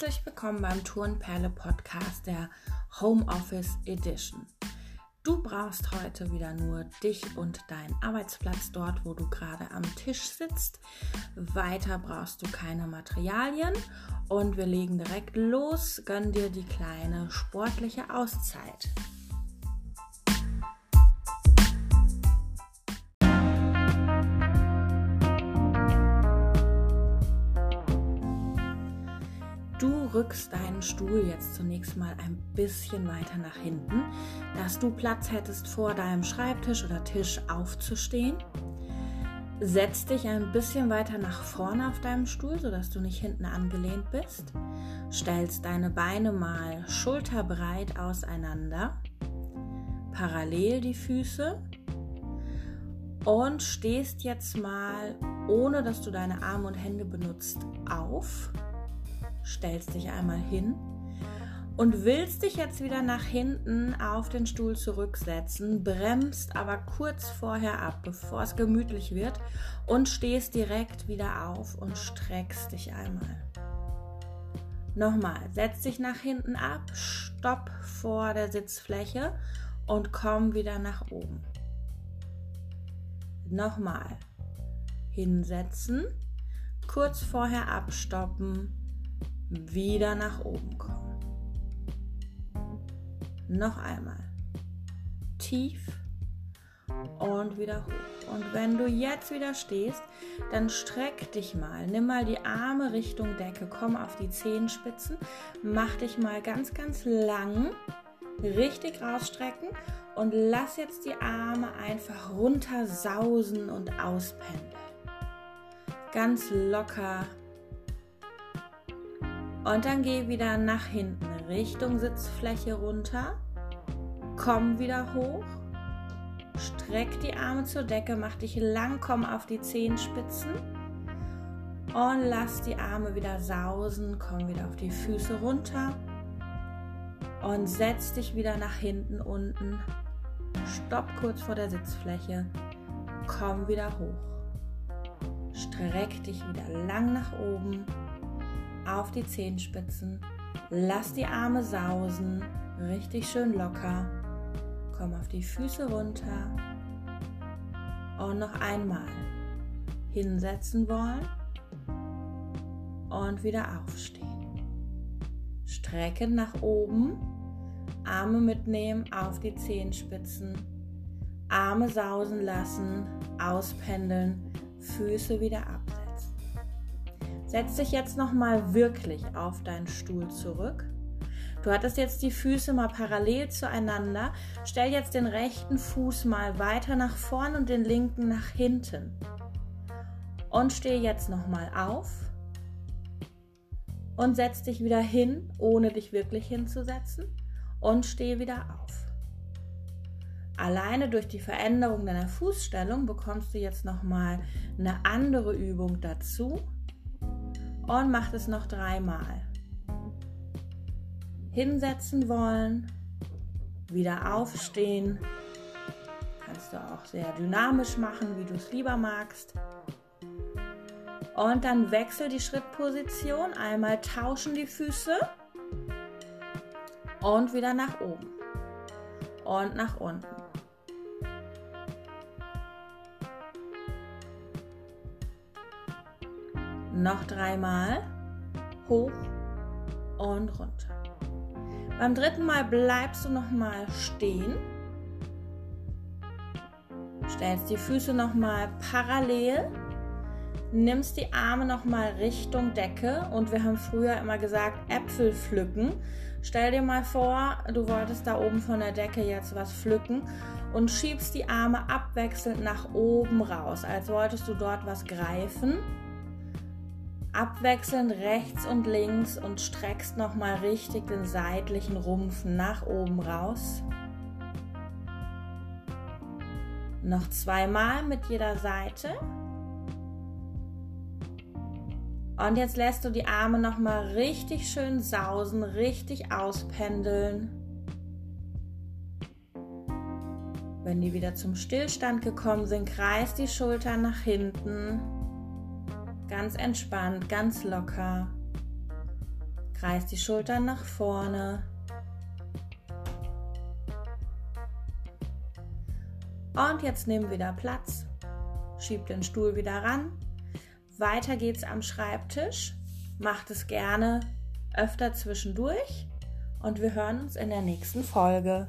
Herzlich willkommen beim Tourenperle Podcast der Homeoffice Edition. Du brauchst heute wieder nur dich und deinen Arbeitsplatz dort, wo du gerade am Tisch sitzt. Weiter brauchst du keine Materialien und wir legen direkt los. Gönn dir die kleine sportliche Auszeit. Rückst deinen Stuhl jetzt zunächst mal ein bisschen weiter nach hinten, dass du Platz hättest, vor deinem Schreibtisch oder Tisch aufzustehen. Setz dich ein bisschen weiter nach vorne auf deinem Stuhl, sodass du nicht hinten angelehnt bist. Stellst deine Beine mal schulterbreit auseinander, parallel die Füße und stehst jetzt mal, ohne dass du deine Arme und Hände benutzt, auf stellst dich einmal hin und willst dich jetzt wieder nach hinten auf den Stuhl zurücksetzen, bremst aber kurz vorher ab, bevor es gemütlich wird und stehst direkt wieder auf und streckst dich einmal. Nochmal, setz dich nach hinten ab, stopp vor der Sitzfläche und komm wieder nach oben. Nochmal, hinsetzen, kurz vorher abstoppen wieder nach oben kommen. Noch einmal. Tief und wieder hoch. Und wenn du jetzt wieder stehst, dann streck dich mal. Nimm mal die Arme Richtung Decke, komm auf die Zehenspitzen, mach dich mal ganz, ganz lang, richtig rausstrecken und lass jetzt die Arme einfach runter sausen und auspendeln. Ganz locker und dann geh wieder nach hinten, Richtung Sitzfläche runter. Komm wieder hoch. Streck die Arme zur Decke, mach dich lang, komm auf die Zehenspitzen. Und lass die Arme wieder sausen, komm wieder auf die Füße runter. Und setz dich wieder nach hinten unten. Stopp kurz vor der Sitzfläche. Komm wieder hoch. Streck dich wieder lang nach oben auf die Zehenspitzen. Lass die Arme sausen, richtig schön locker. Komm auf die Füße runter. Und noch einmal hinsetzen wollen und wieder aufstehen. Strecken nach oben, Arme mitnehmen auf die Zehenspitzen, Arme sausen lassen, auspendeln, Füße wieder absetzen. Setz dich jetzt nochmal wirklich auf deinen Stuhl zurück. Du hattest jetzt die Füße mal parallel zueinander. Stell jetzt den rechten Fuß mal weiter nach vorn und den linken nach hinten. Und steh jetzt nochmal auf. Und setz dich wieder hin, ohne dich wirklich hinzusetzen. Und steh wieder auf. Alleine durch die Veränderung deiner Fußstellung bekommst du jetzt nochmal eine andere Übung dazu und macht es noch dreimal. Hinsetzen wollen, wieder aufstehen. Kannst du auch sehr dynamisch machen, wie du es lieber magst. Und dann wechsel die Schrittposition. Einmal tauschen die Füße und wieder nach oben und nach unten. Noch dreimal. Hoch und runter. Beim dritten Mal bleibst du noch mal stehen. Stellst die Füße noch mal parallel. Nimmst die Arme noch mal Richtung Decke und wir haben früher immer gesagt Äpfel pflücken. Stell dir mal vor, du wolltest da oben von der Decke jetzt was pflücken und schiebst die Arme abwechselnd nach oben raus, als wolltest du dort was greifen abwechselnd rechts und links und streckst nochmal richtig den seitlichen Rumpf nach oben raus. Noch zweimal mit jeder Seite. Und jetzt lässt du die Arme nochmal richtig schön sausen, richtig auspendeln. Wenn die wieder zum Stillstand gekommen sind, kreis die Schultern nach hinten. Ganz entspannt, ganz locker. Kreis die Schultern nach vorne. Und jetzt nimm wieder Platz. Schieb den Stuhl wieder ran. Weiter geht's am Schreibtisch. Macht es gerne öfter zwischendurch. Und wir hören uns in der nächsten Folge.